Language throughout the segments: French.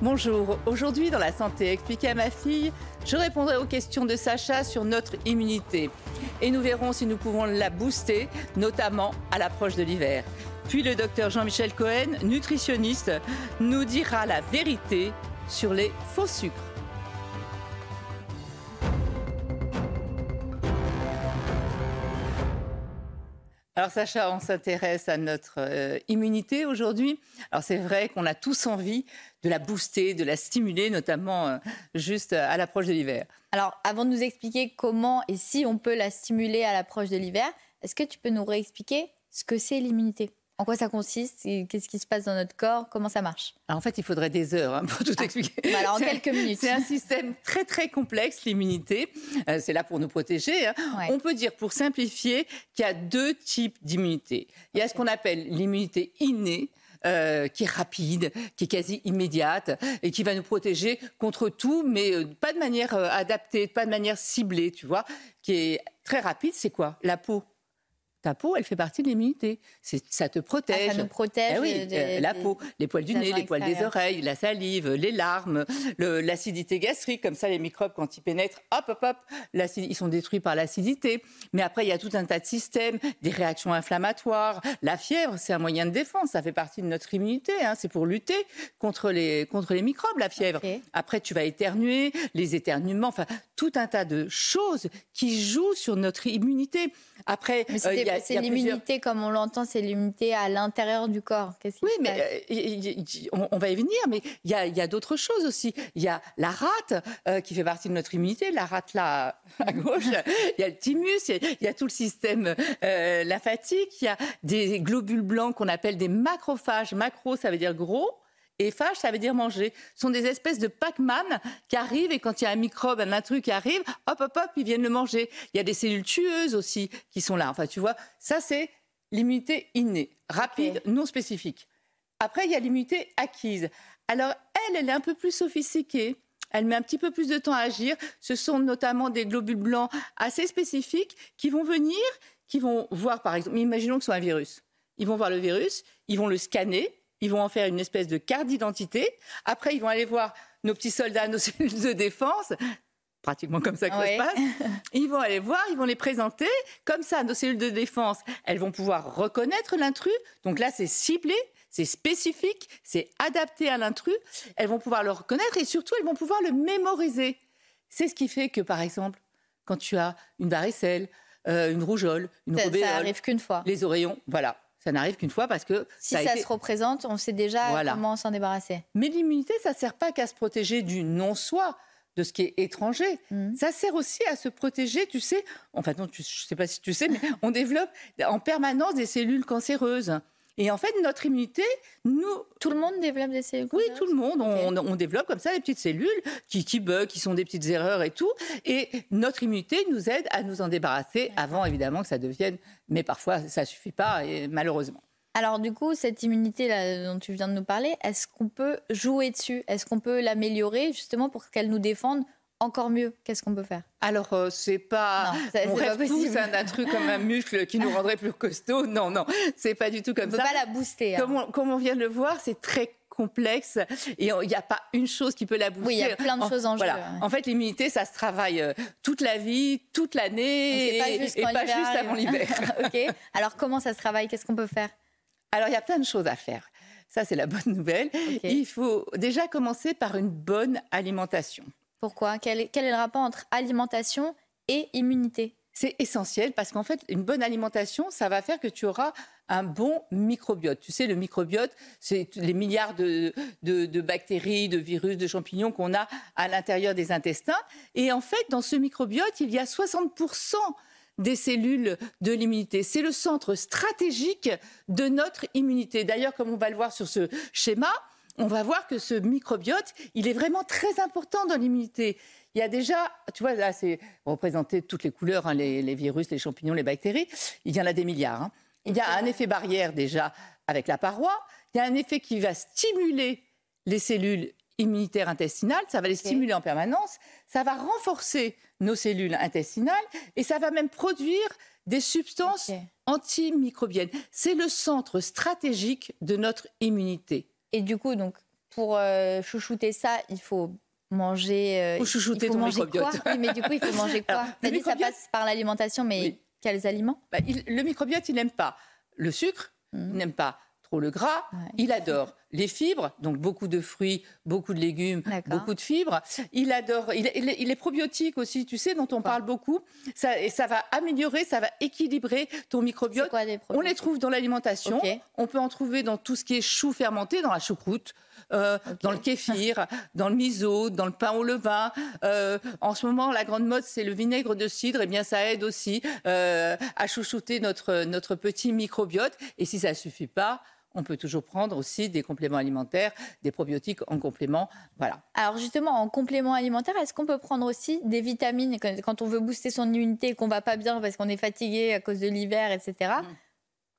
Bonjour, aujourd'hui dans la santé expliquée à ma fille, je répondrai aux questions de Sacha sur notre immunité. Et nous verrons si nous pouvons la booster, notamment à l'approche de l'hiver. Puis le docteur Jean-Michel Cohen, nutritionniste, nous dira la vérité sur les faux sucres. Alors Sacha, on s'intéresse à notre euh, immunité aujourd'hui. Alors c'est vrai qu'on a tous envie de la booster, de la stimuler, notamment euh, juste à l'approche de l'hiver. Alors avant de nous expliquer comment et si on peut la stimuler à l'approche de l'hiver, est-ce que tu peux nous réexpliquer ce que c'est l'immunité? En quoi ça consiste Qu'est-ce qui se passe dans notre corps? Comment ça marche? En fait, il faudrait des heures hein, pour tout ah, expliquer. Bah alors, en quelques minutes. C'est un système très très complexe, l'immunité. Euh, c'est là pour nous protéger. Hein. On peut dire, pour simplifier, qu'il y a deux types d'immunité. Il y a ce qu'on appelle l'immunité innée. Euh, qui est rapide, qui est quasi immédiate et qui va nous protéger contre tout, mais euh, pas de manière adaptée, pas de manière ciblée, tu vois, qui est très rapide. C'est quoi? La peau ta peau, elle fait partie de l'immunité. Ça te protège. Ah, ça nous protège. Eh oui, euh, la peau, les poils du nez, les poils des oreilles, la salive, les larmes, l'acidité gastrique. Comme ça, les microbes, quand ils pénètrent, hop, hop, hop, ils sont détruits par l'acidité. Mais après, il y a tout un tas de systèmes, des réactions inflammatoires. La fièvre, c'est un moyen de défense. Ça fait partie de notre immunité. Hein. C'est pour lutter contre les, contre les microbes, la fièvre. Après, tu vas éternuer, les éternuements, enfin, tout un tas de choses qui jouent sur notre immunité. Après, euh, c'est l'immunité, comme on l'entend, c'est l'immunité à l'intérieur du corps. oui, mais euh, on, va y venir, mais il y a, d'autres choses aussi. Il y a la rate euh, qui fait partie de notre immunité, la rate là à gauche, il y a le thymus, il y, a tout le système lymphatique, il y a des globules blancs qu'on appelle des macrophages. Macro, ça veut dire gros. Et phage, ça veut dire manger. Ce sont des espèces de Pac-Man qui arrivent et quand il y a un microbe, un intrus qui arrive, hop, hop, hop, ils viennent le manger. Il y a des cellules tueuses aussi qui sont là. Enfin, tu vois, ça, c'est l'immunité innée, rapide, non spécifique. Après, il y a l'immunité acquise. Alors, elle, elle est un peu plus sophistiquée. Elle met un petit peu plus de temps à agir. Ce sont notamment des globules blancs assez spécifiques qui vont venir, qui vont voir, par exemple, imaginons que ce soit un virus. Ils vont voir le virus, ils vont le scanner, ils vont en faire une espèce de carte d'identité. Après, ils vont aller voir nos petits soldats, nos cellules de défense, pratiquement comme ça que ça se passe. Ils vont aller voir, ils vont les présenter. Comme ça, nos cellules de défense, elles vont pouvoir reconnaître l'intrus. Donc là, c'est ciblé, c'est spécifique, c'est adapté à l'intrus. Elles vont pouvoir le reconnaître et surtout, elles vont pouvoir le mémoriser. C'est ce qui fait que, par exemple, quand tu as une varicelle, euh, une rougeole, une ça, ça arrive qu'une fois. Les oreillons, voilà. Ça n'arrive qu'une fois parce que si ça, se représente, on sait déjà comment s'en débarrasser. Mais l'immunité, ça ne sert pas qu'à se protéger du non-soi, de ce qui est étranger. Mmh. Ça sert aussi à se protéger, tu sais. Enfin non, je ne sais pas si tu sais, mais on développe en permanence des cellules cancéreuses. Et en fait, notre immunité, nous... Tout le monde développe des cellules Oui, tout le monde. On, développe comme ça des petites cellules qui, qui bug, qui sont des petites erreurs et tout. Et notre immunité nous aide à nous en débarrasser avant, évidemment, que ça devienne... Mais parfois, ça ne suffit pas, et malheureusement. Alors du coup, cette immunité dont tu viens de nous parler, est-ce qu'on peut jouer dessus? Est-ce qu'on peut l'améliorer justement pour qu'elle nous défende encore mieux, qu'est-ce qu'on peut faire? Alors, euh, c'est pas. on rêve tous d'un truc comme un muscle qui nous rendrait plus costaud. Non, non, c'est pas du tout comme on ça. On peut pas la booster. Hein. Comme, on, vient de le voir, c'est très complexe et il n'y a pas une chose qui peut la booster. Oui, il y a plein de choses en jeu. En fait, l'immunité, ça se travaille euh, toute la vie, toute l'année et, pas juste, avant l'hiver. ok. Alors, comment ça se travaille? Qu'est-ce qu'on peut faire? Alors, il y a plein de choses à faire. Ça, c'est la bonne nouvelle. Il faut déjà commencer par une bonne alimentation. Pourquoi? Quel est, le rapport entre alimentation et immunité? C'est essentiel parce qu'en fait, une bonne alimentation, ça va faire que tu auras un bon microbiote. Tu sais, le microbiote, c'est les milliards de, bactéries, de virus, de champignons qu'on a à l'intérieur des intestins. Et en fait, dans ce microbiote, il y a 60% des cellules de l'immunité. C'est le centre stratégique de notre immunité. D'ailleurs, comme on va le voir sur ce schéma, on va voir que ce microbiote, il est vraiment très important dans l'immunité. Il y a déjà, tu vois, là, c'est représenté toutes les couleurs, hein, les, virus, les champignons, les bactéries. Il y en a des milliards. Hein. Il y a un effet barrière déjà avec la paroi. Il y a un effet qui va stimuler les cellules immunitaires intestinales. Ça va les stimuler en permanence. Ça va renforcer nos cellules intestinales et ça va même produire des substances antimicrobiennes. C'est le centre stratégique de notre immunité. Et du coup, donc, pour euh, chouchouter ça, il faut manger. Euh, chouchouter il faut manger quoi oui, Mais du coup, il faut manger quoi Ça dit ça passe par l'alimentation, mais quels aliments bah, Le microbiote, il n'aime pas le sucre, il mmh. n'aime pas trop le gras, il adore les fibres, donc beaucoup de fruits, beaucoup de légumes, beaucoup de fibres. Il adore, il, est probiotique aussi, tu sais, dont on parle beaucoup. Ça, et ça va améliorer, ça va équilibrer ton microbiote. on les trouve dans l'alimentation. On peut en trouver dans tout ce qui est chou fermenté, dans la choucroute. Euh, dans le kéfir, dans le miso, dans le pain au levain. Euh, en ce moment, la grande mode, c'est le vinaigre de cidre. Et eh bien, ça aide aussi euh, à chouchouter notre, notre petit microbiote. Et si ça ne suffit pas, on peut toujours prendre aussi des compléments alimentaires, des probiotiques en complément. Voilà. Alors justement, en complément alimentaire, est-ce qu'on peut prendre aussi des vitamines quand on veut booster son immunité et qu'on va pas bien parce qu'on est fatigué à cause de l'hiver, etc. Mm.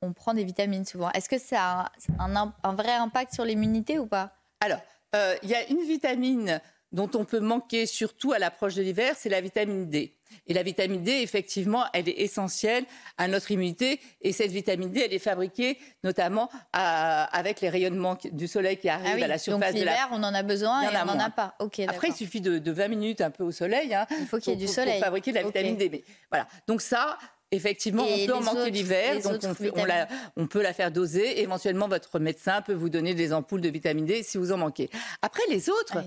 On prend des vitamines souvent. Est-ce que ça a un, vrai impact sur l'immunité ou pas? Alors, euh, il y a une vitamine dont on peut manquer surtout à l'approche de l'hiver, c'est la vitamine D. Et la vitamine D, effectivement, elle est essentielle à notre immunité. Et cette vitamine D, elle est fabriquée notamment avec les rayonnements du soleil qui arrivent ah à la surface Donc, de l'hiver, on en a besoin et on n'en a pas. Après, il suffit de, 20 minutes un peu au soleil. Hein, il faut qu'il y ait du soleil. Pour fabriquer de la vitamine D. voilà. Donc ça, Effectivement, on peut en manquer l'hiver, donc on, peut la faire doser. Éventuellement, votre médecin peut vous donner des ampoules de vitamine D si vous en manquez. Après, les autres,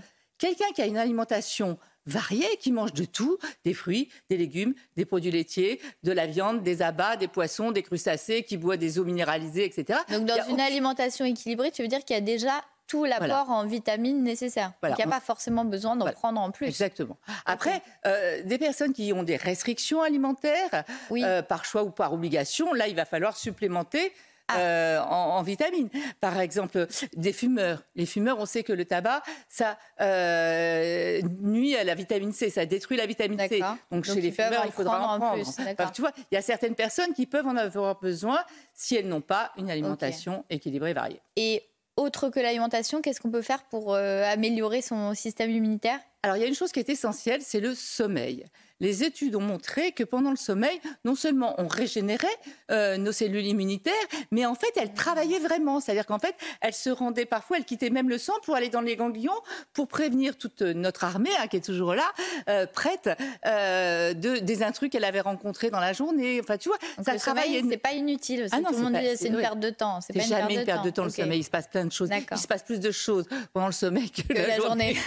quelqu'un qui a une alimentation varié, qui mange de tout, des fruits, des légumes, des produits laitiers, de la viande, des abats, des poissons, des crustacés, qui boit des eaux minéralisées, etc. Donc dans une alimentation équilibrée, tu veux dire qu'il y a déjà tout l'apport en vitamines nécessaires. Donc il n'y a pas forcément besoin d'en prendre en plus. Exactement. Après, euh, des personnes qui ont des restrictions alimentaires, euh, par choix ou par obligation, là, il va falloir supplémenter ah. Euh, en, vitamines. Par exemple, des fumeurs. Les fumeurs, on sait que le tabac, ça euh, nuit à la vitamine C, ça détruit la vitamine C. Donc, chez les fumeurs, il faudra en, prendre. Plus, tu vois, il y a certaines personnes qui peuvent en avoir besoin si elles n'ont pas une alimentation équilibrée, variée. Et autre que l'alimentation, qu'est-ce qu'on peut faire pour euh, améliorer son système immunitaire? Alors, il y a une chose qui est essentielle, c'est le sommeil les études ont montré que pendant le sommeil, non seulement on régénérait euh, nos cellules immunitaires, mais en fait, elles travaillaient vraiment. C'est-à-dire qu'en fait, elles se rendaient parfois, elles quittaient même le sang pour aller dans les ganglions pour prévenir toute notre armée, hein, qui est toujours là, euh, prête, euh, de, des intrus qu'elle avait rencontrés dans la journée. Enfin, tu vois, ça travaille. C'est pas inutile. Ah non, tout le monde dit c'est une perte de temps. C'est jamais une perte de temps, le sommeil. Il se passe plein de choses. Il se passe plus de choses pendant le sommeil que, la, journée.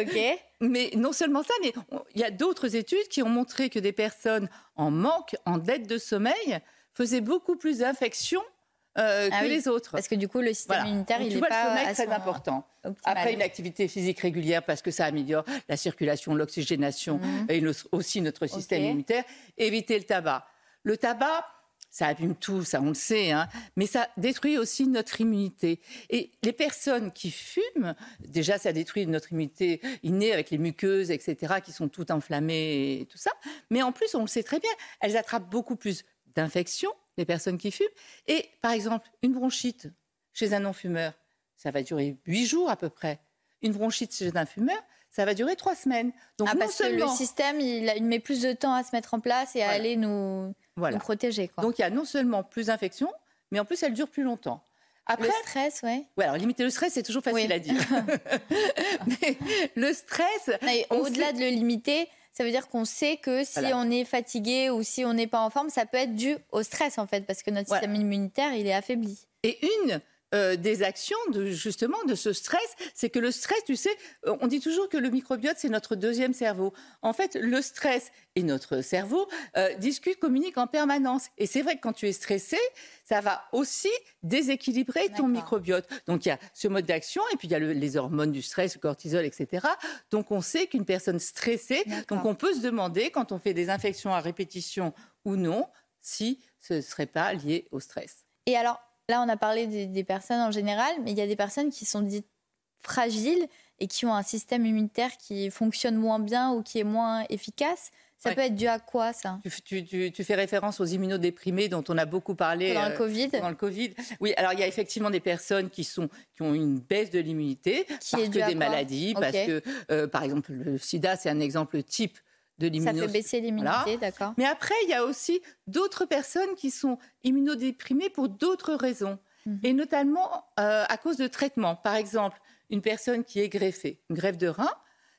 ok. Mais non seulement ça, mais il y a d'autres études qui ont montré que des personnes en manque, en dette de sommeil, faisaient beaucoup plus d'infections euh, ah que les autres. Parce que du coup, le système immunitaire, il est pas le sommeil très important. Après une activité physique régulière, parce que ça améliore la circulation, l'oxygénation mhm. et aussi notre système immunitaire. Éviter le tabac. Le tabac, ça abîme tout, ça on le sait, hein, mais ça détruit aussi notre immunité. Et les personnes qui fument, déjà ça détruit notre immunité innée avec les muqueuses, etc., qui sont toutes enflammées et tout ça. Mais en plus, on le sait très bien, elles attrapent beaucoup plus d'infections, les personnes qui fument. Et par exemple, une bronchite chez un non-fumeur, ça va durer huit jours à peu près. Une bronchite chez un fumeur, ça va durer trois semaines. Donc, ah, parce que le système, il, met plus de temps à se mettre en place et à aller nous voilà. protéger. Donc il y a non seulement plus d'infections, mais en plus elle dure plus longtemps. Après, le stress, oui. Ouais, alors limiter le stress, c'est toujours facile à dire. mais le stress. Au-delà de le limiter, ça veut dire qu'on sait que si on est fatigué ou si on n'est pas en forme, ça peut être dû au stress en fait, parce que notre système immunitaire, il est affaibli. Et une euh, des actions de justement de ce stress, c'est que le stress, tu sais, euh, on dit toujours que le microbiote c'est notre deuxième cerveau. En fait, le stress et notre cerveau euh, discutent, communiquent en permanence. Et c'est vrai que quand tu es stressé, ça va aussi déséquilibrer ton microbiote. Donc il y a ce mode d'action et puis il y a les hormones du stress, le cortisol, etc. Donc on sait qu'une personne stressée, donc on peut se demander quand on fait des infections à répétition ou non, si ce ne serait pas lié au stress. Et alors, Là, on a parlé des, personnes en général, mais il y a des personnes qui sont dites fragiles et qui ont un système immunitaire qui fonctionne moins bien ou qui est moins efficace. Ça peut être dû à quoi, ça? Tu, tu, fais référence aux immunodéprimés dont on a beaucoup parlé pendant le euh, Covid. Le Covid. Oui, alors il y a effectivement des personnes qui, sont, qui ont une baisse de l'immunité parce que des maladies, parce que, euh, par exemple, le sida, c'est un exemple type de l'immunité. Ça fait baisser l'immunité, d'accord. Mais après, il y a aussi d'autres personnes qui sont immunodéprimées pour d'autres raisons, mhm. et notamment euh, à cause de traitements. Par exemple, une personne qui est greffée, une greffe de rein,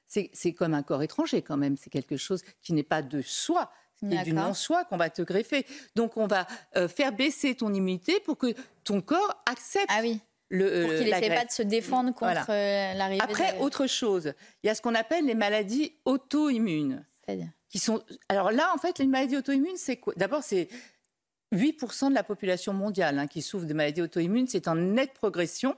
c'est comme un corps étranger quand même. C'est quelque chose qui n'est pas de soi, qui est du non-soi qu'on va te greffer. Donc on va euh, faire baisser ton immunité pour que ton corps accepte. Ah oui. Le, euh, pour qu'il n'essaie pas de se défendre contre euh, l'arrivée. Après, autre chose, il y a ce qu'on appelle les maladies auto-immunes. Qui sont... Alors là, en fait, les maladies auto-immunes, c'est quoi? D'abord, c'est 8% de la population mondiale hein, qui souffre de maladies auto-immunes. C'est en nette progression.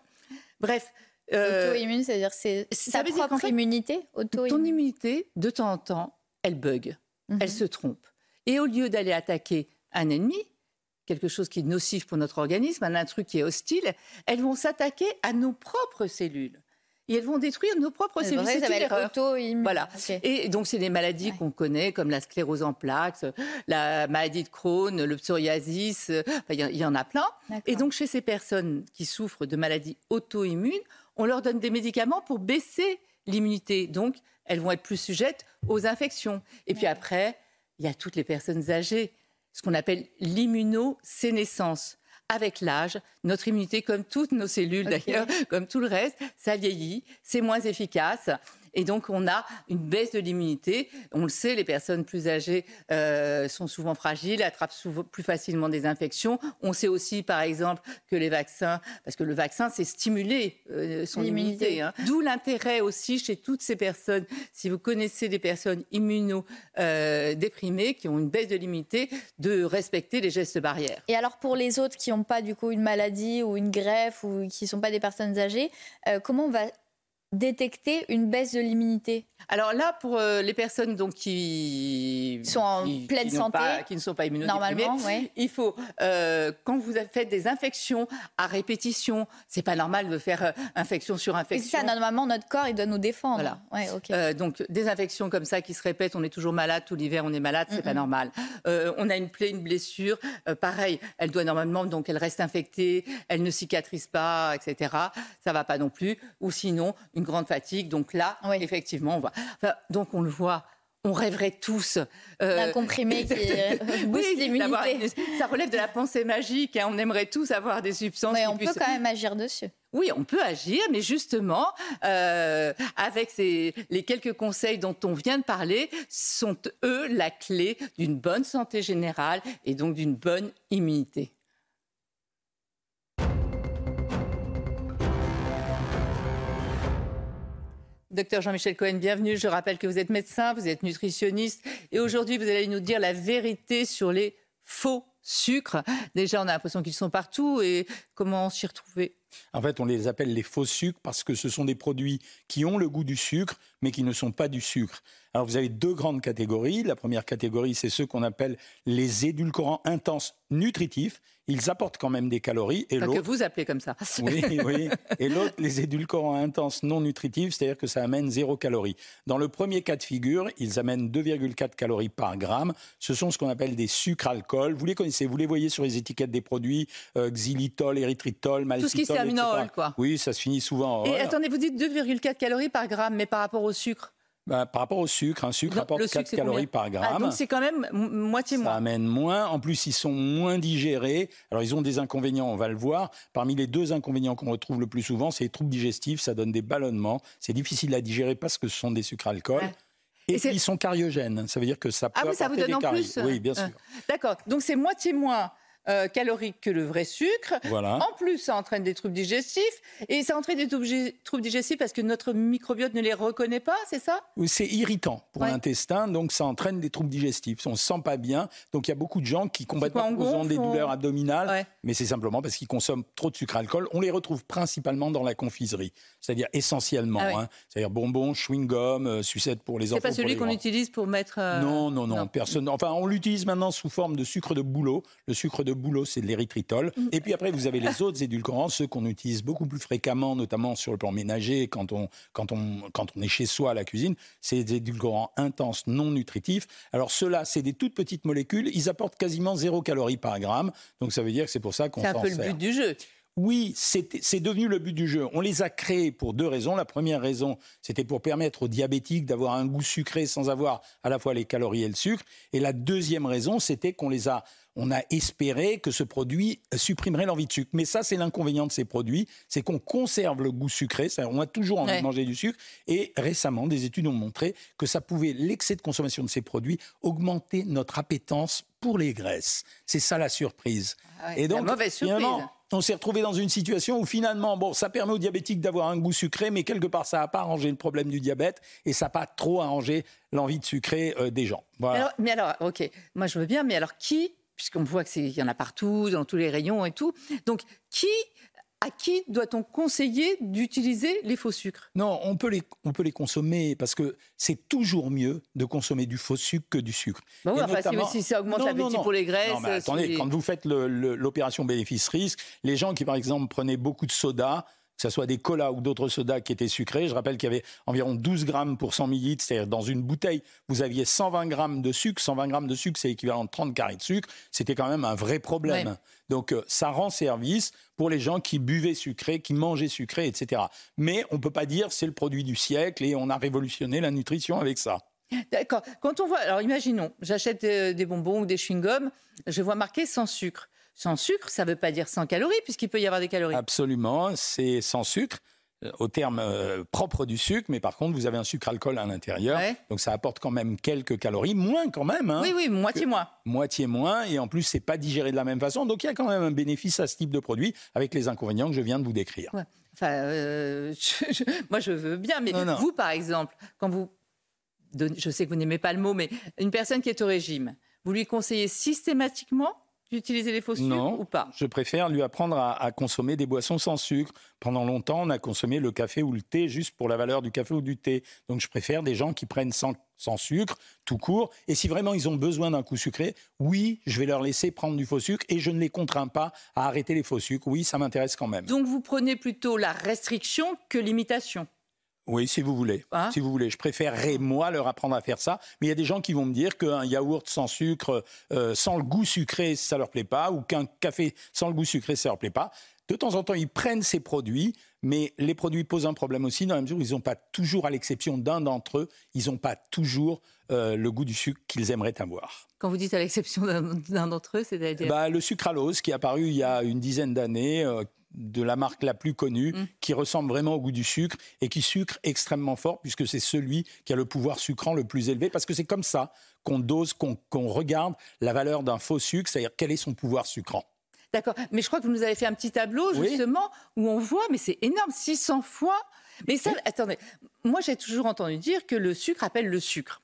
Bref, euh, Auto-immune, c'est-à-dire c'est sa propre immunité auto Ton immunité, de temps en temps, elle bug, elle mhm. se trompe. Et au lieu d'aller attaquer un ennemi, quelque chose qui est nocif pour notre organisme, un truc qui est hostile, elles vont s'attaquer à nos propres cellules. Et elles vont détruire nos propres cellules. C'est une erreur. Voilà. Et donc, c'est des maladies qu'on connaît, comme la sclérose en plaques, la maladie de Crohn, le psoriasis, il y, en a plein. Et donc, chez ces personnes qui souffrent de maladies auto-immunes, on leur donne des médicaments pour baisser l'immunité. Donc, elles vont être plus sujettes aux infections. Et puis après, il y a toutes les personnes âgées, ce qu'on appelle l'immunosénescence. Avec l'âge, notre immunité, comme toutes nos cellules d'ailleurs, comme tout le reste, ça vieillit, c'est moins efficace. Et donc, on a une baisse de l'immunité. On le sait, les personnes plus âgées euh, sont souvent fragiles, attrapent souvent plus facilement des infections. On sait aussi, par exemple, que les vaccins, parce que le vaccin, c'est stimuler euh, son immunité. Hein. D'où l'intérêt aussi chez toutes ces personnes, si vous connaissez des personnes immunodéprimées euh, qui ont une baisse de l'immunité, de respecter les gestes barrières. Et alors, pour les autres qui n'ont pas du coup une maladie ou une greffe ou qui ne sont pas des personnes âgées, comment on va détecter une baisse de l'immunité Alors là, pour euh, les personnes donc, qui sont en pleine santé, qui ne sont pas immunodéprimées, il faut, euh, quand vous faites des infections à répétition, c'est pas normal de faire euh, infection sur infection. C'est ça, normalement, notre corps, il doit nous défendre. Voilà. donc, des infections comme ça qui se répètent, on est toujours malade, tout l'hiver on est malade, c'est pas normal. on a une plaie, une blessure, pareil, elle doit normalement, donc elle reste infectée, elle ne cicatrise pas, etc. Ça va pas non plus. Ou sinon, une grande fatigue. Donc là, effectivement, on voit. donc on le voit. On rêverait tous euh, d'un comprimé qui booste l'immunité. Ça relève de la pensée magique. Hein. On aimerait tous avoir des substances. Mais on peut quand même agir dessus. Oui, on peut agir, mais justement, euh, avec ces, les quelques conseils dont on vient de parler, sont eux la clé d'une bonne santé générale et donc d'une bonne immunité. Docteur Jean-Michel Cohen, bienvenue. Je rappelle que vous êtes médecin, vous êtes nutritionniste et aujourd'hui vous allez nous dire la vérité sur les faux sucres. Déjà, on a l'impression qu'ils sont partout et comment s'y retrouver? En fait, on les appelle les faux sucres parce que ce sont des produits qui ont le goût du sucre mais qui ne sont pas du sucre. Alors vous avez deux grandes catégories. La première catégorie, c'est ceux qu'on appelle les édulcorants intenses nutritifs. Ils apportent quand même des calories. Et que vous appelez comme ça. Oui, oui. Et l'autre, les édulcorants intenses non nutritifs, c'est-à-dire que ça amène zéro calorie. Dans le premier cas de figure, ils amènent 2,4 calories par gramme. Ce sont ce qu'on appelle des sucres alcools. Vous les connaissez, vous les voyez sur les étiquettes des produits euh, xylitol, érythritol, maltitol, Quoi. Oui, ça se finit souvent en Et attendez, vous dites 2,4 calories par gramme, mais par rapport au sucre? Bah, par rapport au sucre, un sucre apporte 4 calories par ah, gramme. donc c'est quand même moitié moins. Ça amène moins. En plus, ils sont moins digérés. Alors, ils ont des inconvénients, on va le voir. Parmi les deux inconvénients qu'on retrouve le plus souvent, c'est les troubles digestifs. Ça donne des ballonnements. C'est difficile à digérer parce que ce sont des sucres alcool. Et, ils sont cariogènes. Ça veut dire que ça peut ah oui, ça vous donne en plus Oui, bien sûr. D'accord. Donc c'est moitié moins euh, calorique que le vrai sucre. Voilà. En plus, ça entraîne des troubles digestifs. Et ça entraîne des troubles digestifs parce que notre microbiote ne les reconnaît pas, c'est ça? C'est irritant pour l'intestin, donc ça entraîne des troubles digestifs. On ne se sent pas bien. Donc il y a beaucoup de gens qui combattent pas ont des douleurs abdominales, mais c'est simplement parce qu'ils consomment trop de sucre alcool. On les retrouve principalement dans la confiserie, c'est-à-dire essentiellement. Ah hein. C'est-à-dire bonbons, chewing-gum, euh, sucettes pour les enfants. C'est pas celui qu'on utilise pour mettre. Euh, non, non, non, Personne. Enfin, on l'utilise maintenant sous forme de sucre de bouleau. Le sucre de de boulot, c'est de l'érythritol. Mm. Et puis après, vous avez les autres édulcorants, ceux qu'on utilise beaucoup plus fréquemment, notamment sur le plan ménager, quand on, quand on, quand on est chez soi à la cuisine. C'est des édulcorants intenses, non nutritifs. Alors ceux-là, c'est des toutes petites molécules. Ils apportent quasiment zéro calorie par gramme. Donc ça veut dire que c'est pour ça qu'on s'en sert. C'est un peu le but du jeu. Oui, c'est devenu le but du jeu. On les a créés pour deux raisons. La première raison, c'était pour permettre aux diabétiques d'avoir un goût sucré sans avoir à la fois les calories et le sucre. Et la deuxième raison, c'était qu'on les a on a espéré que ce produit supprimerait l'envie de sucre. Mais ça, c'est l'inconvénient de ces produits, c'est qu'on conserve le goût sucré, on a toujours envie de manger du sucre. Et récemment, des études ont montré que ça pouvait, l'excès de consommation de ces produits, augmenter notre appétence pour les graisses. C'est ça la surprise. Ah et donc, mauvaise surprise on s'est retrouvé dans une situation où finalement, bon, ça permet aux diabétiques d'avoir un goût sucré, mais quelque part, ça n'a pas arrangé le problème du diabète et ça n'a pas trop arrangé l'envie de sucrer euh, des gens. mais alors, ok, moi je veux bien, mais alors qui, puisqu'on voit qu'il y en a partout, dans tous les rayons et tout, donc qui à qui doit-on conseiller d'utiliser les faux sucres? Non, on peut, les, on peut les consommer parce que c'est toujours mieux de consommer du faux sucre que du sucre. Bah oui, enfin, si, ça augmente l'appétit pour les graisses. Non, mais attendez, quand vous faites l'opération bénéfice-risque, les gens qui, par exemple, prenaient beaucoup de soda, que ce soit des colas ou d'autres sodas qui étaient sucrés. Je rappelle qu'il y avait environ 12 grammes pour 100 millilitres, c'est-à-dire dans une bouteille, vous aviez 120 grammes de sucre. 120 grammes de sucre, c'est équivalent de 30 carrés de sucre. C'était quand même un vrai problème. Donc euh, ça rend service pour les gens qui buvaient sucré, qui mangeaient sucré, etc. Mais on ne peut pas dire c'est le produit du siècle et on a révolutionné la nutrition avec ça. D'accord. Quand on voit, alors imaginons, j'achète euh, des bonbons ou des chewing-gums, je vois marqué sans sucre. Sans sucre, ça ne veut pas dire sans calories, puisqu'il peut y avoir des calories. Absolument, c'est sans sucre euh, au terme euh, propre du sucre, mais par contre, vous avez un sucre-alcool à l'intérieur. Donc, ça apporte quand même quelques calories, moins quand même. Hein, oui, oui, moitié moins. Moitié moins, et en plus, c'est pas digéré de la même façon. Donc, il y a quand même un bénéfice à ce type de produit, avec les inconvénients que je viens de vous décrire. Enfin, euh, moi, je veux bien, mais vous, par exemple, quand vous. Je sais que vous n'aimez pas le mot, mais une personne qui est au régime, vous lui conseillez systématiquement d'utiliser les faux sucres ou pas? Je préfère lui apprendre à, consommer des boissons sans sucre. Pendant longtemps, on a consommé le café ou le thé juste pour la valeur du café ou du thé. Donc je préfère des gens qui prennent sans, sans sucre, tout court. Et si vraiment ils ont besoin d'un coup sucré, oui, je vais leur laisser prendre du faux sucre et je ne les contrains pas à arrêter les faux sucres. Oui, ça m'intéresse quand même. Donc vous prenez plutôt la restriction que l'imitation? Oui, si vous voulez. Hein si vous voulez. Je préférerais, moi, leur apprendre à faire ça. Mais il y a des gens qui vont me dire qu'un yaourt sans sucre, euh, sans le goût sucré, ça leur plaît pas, ou qu'un café sans le goût sucré, ça leur plaît pas. De temps en temps, ils prennent ces produits, mais les produits posent un problème aussi, dans la mesure où ils n'ont pas toujours, à l'exception d'un d'entre eux, ils n'ont pas toujours euh, le goût du sucre qu'ils aimeraient avoir. Quand vous dites à l'exception d'un d'entre eux, c'est-à-dire bah, Le sucralose, qui est apparu il y a une dizaine d'années, euh, de la marque la plus connue, mm. qui ressemble vraiment au goût du sucre et qui sucre extrêmement fort, puisque c'est celui qui a le pouvoir sucrant le plus élevé, parce que c'est comme ça qu'on dose, qu'on regarde la valeur d'un faux sucre, c'est-à-dire quel est son pouvoir sucrant. D'accord, mais je crois que vous nous avez fait un petit tableau justement où on voit, mais c'est énorme, 600 fois. Mais ça, attendez, moi j'ai toujours entendu dire que le sucre appelle le sucre.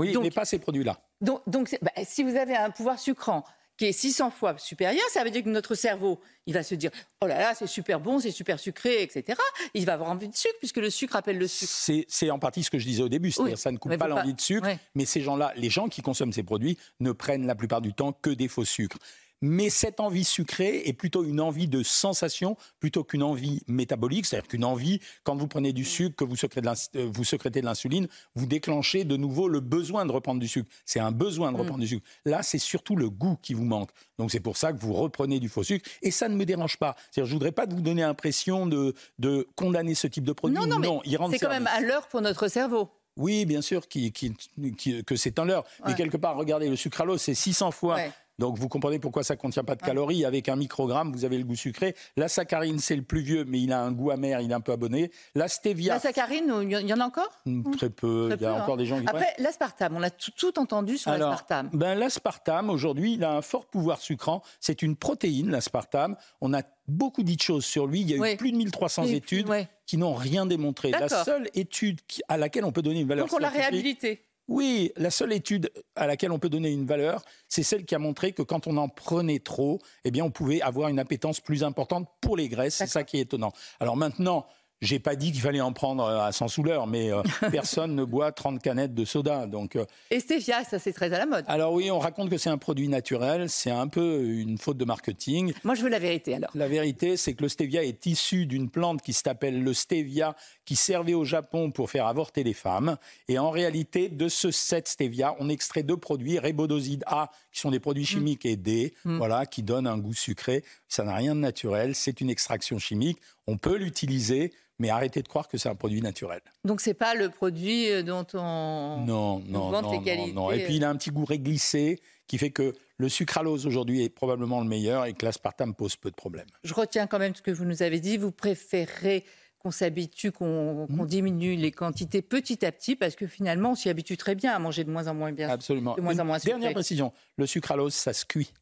Oui, mais pas ces produits-là. Donc, donc bah, si vous avez un pouvoir sucrant qui est 600 fois supérieur, ça veut dire que notre cerveau, il va se dire oh là là, c'est super bon, c'est super sucré, etc. Il va avoir envie de sucre puisque le sucre appelle le sucre. C'est en partie ce que je disais au début, c'est-à-dire ça ne coupe pas l'envie de sucre, mais ces gens-là, les gens qui consomment ces produits, ne prennent la plupart du temps que des faux sucres. Mais cette envie sucrée est plutôt une envie de sensation plutôt qu'une envie métabolique. C'est-à-dire qu'une envie, quand vous prenez du sucre, que vous euh, sécrétez de l'insuline, vous déclenchez de nouveau le besoin de reprendre du sucre. C'est un besoin de mm. reprendre du sucre. Là, c'est surtout le goût qui vous manque. Donc c'est pour ça que vous reprenez du faux sucre. Et ça ne me dérange pas. C'est-à-dire, je voudrais pas vous donner l'impression de, de condamner ce type de produit. Non, non, non c'est quand même à l'heure pour notre cerveau. Oui, bien sûr, que c'est un leurre. Mais quelque part, regardez, le sucralose, c'est 600 fois donc vous comprenez pourquoi ça ne contient pas de calories. Avec un microgramme, vous avez le goût sucré. La saccharine, c'est le plus vieux, mais il a un goût amer, il est un peu abonné. La stevia. La saccharine, il y en a encore hmm, Très peu. il y a encore hein. des gens qui. Après, l'aspartame, on a tout, entendu sur l'aspartame. Ben, l'aspartame, aujourd'hui, il a un fort pouvoir sucrant. C'est une protéine, l'aspartame. On a beaucoup dit de choses sur lui. Il y a eu plus de 1300 études qui n'ont rien démontré. La seule étude à laquelle on peut donner une valeur Donc on l'a réhabilité oui, la seule étude à laquelle on peut donner une valeur, c'est celle qui a montré que quand on en prenait trop, eh bien, on pouvait avoir une appétence plus importante pour les graisses. C'est ça qui est étonnant. Alors maintenant, J'ai pas dit qu'il fallait en prendre euh, à 100 sous l'heure, mais euh, personne ne boit 30 canettes de soda. Donc, euh, Et stevia, ça c'est très à la mode. Alors oui, on raconte que c'est un produit naturel, c'est un peu une faute de marketing. Moi je veux la vérité alors. La vérité, c'est que le stevia est issu d'une plante qui s'appelle le stevia, qui servait au Japon pour faire avorter les femmes. Et en réalité, de ce set stevia, on extrait deux produits, rébodoside A, qui sont des produits mm. chimiques, et D, mm. voilà, qui donnent un goût sucré. Ça n'a rien de naturel, c'est une extraction chimique. On peut l'utiliser mais arrêtez de croire que c'est un produit naturel. Donc c'est pas le produit euh, dont on non non non, non, non, Et puis il a un petit goût réglissé qui fait que le sucralose aujourd'hui est probablement le meilleur et que l'aspartame pose peu de problèmes. Je retiens quand même ce que vous nous avez dit. Vous préférez qu'on s'habitue, qu'on mmh. diminue les quantités petit à petit, parce que finalement, on s'y habitue très bien à manger de moins en moins bien. Absolument. De moins en moins Dernière précision, le sucralose, ça se cuit.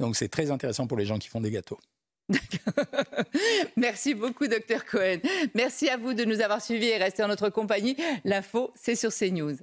Donc c'est très intéressant pour les gens qui font des gâteaux. Merci beaucoup, docteur Cohen. Merci à vous de nous avoir suivis et rester en notre compagnie. L'info, c'est sur CNews.